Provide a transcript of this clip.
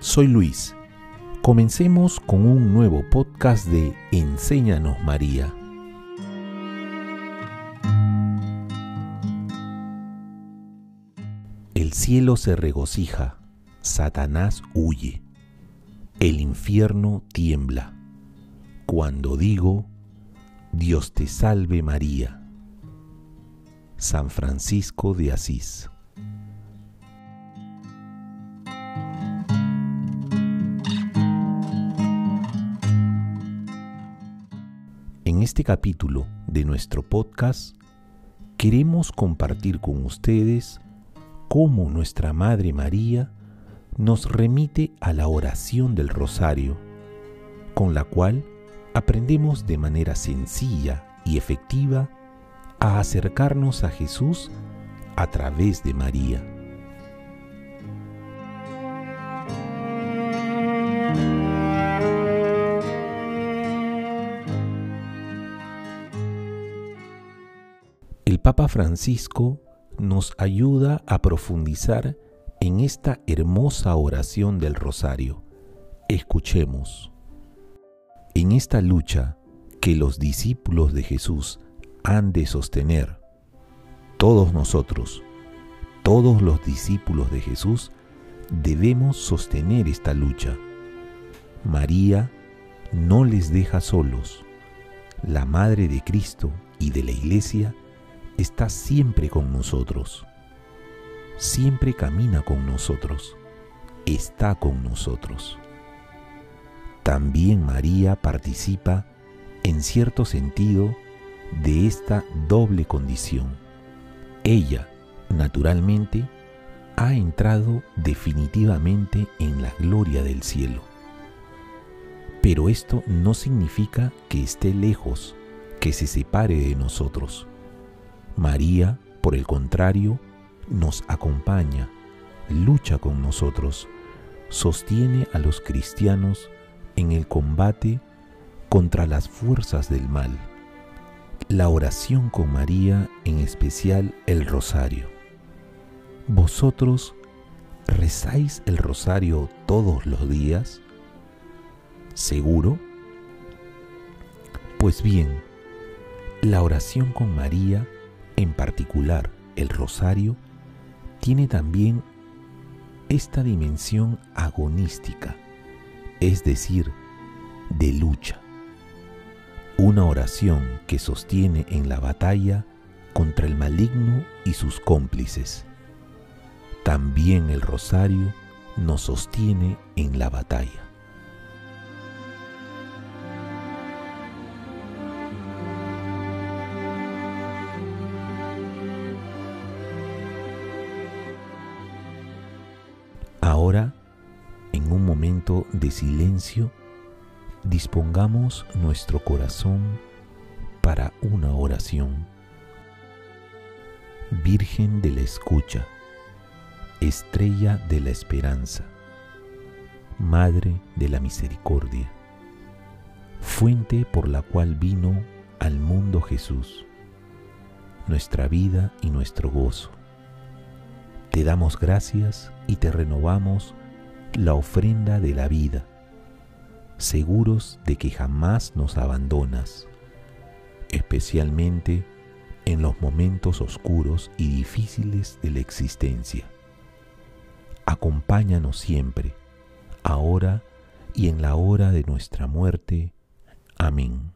soy Luis. Comencemos con un nuevo podcast de Enséñanos María. El cielo se regocija, Satanás huye, el infierno tiembla. Cuando digo, Dios te salve María. San Francisco de Asís. En este capítulo de nuestro podcast queremos compartir con ustedes cómo nuestra Madre María nos remite a la oración del rosario, con la cual aprendemos de manera sencilla y efectiva a acercarnos a Jesús a través de María. El Papa Francisco nos ayuda a profundizar en esta hermosa oración del rosario. Escuchemos. En esta lucha que los discípulos de Jesús han de sostener, todos nosotros, todos los discípulos de Jesús, debemos sostener esta lucha. María no les deja solos. La Madre de Cristo y de la Iglesia está siempre con nosotros, siempre camina con nosotros, está con nosotros. También María participa, en cierto sentido, de esta doble condición. Ella, naturalmente, ha entrado definitivamente en la gloria del cielo. Pero esto no significa que esté lejos, que se separe de nosotros. María, por el contrario, nos acompaña, lucha con nosotros, sostiene a los cristianos en el combate contra las fuerzas del mal. La oración con María, en especial el rosario. ¿Vosotros rezáis el rosario todos los días? ¿Seguro? Pues bien, la oración con María en particular, el rosario tiene también esta dimensión agonística, es decir, de lucha. Una oración que sostiene en la batalla contra el maligno y sus cómplices. También el rosario nos sostiene en la batalla. Ahora, en un momento de silencio, dispongamos nuestro corazón para una oración. Virgen de la escucha, estrella de la esperanza, Madre de la misericordia, fuente por la cual vino al mundo Jesús, nuestra vida y nuestro gozo te damos gracias y te renovamos la ofrenda de la vida, seguros de que jamás nos abandonas, especialmente en los momentos oscuros y difíciles de la existencia. Acompáñanos siempre, ahora y en la hora de nuestra muerte. Amén.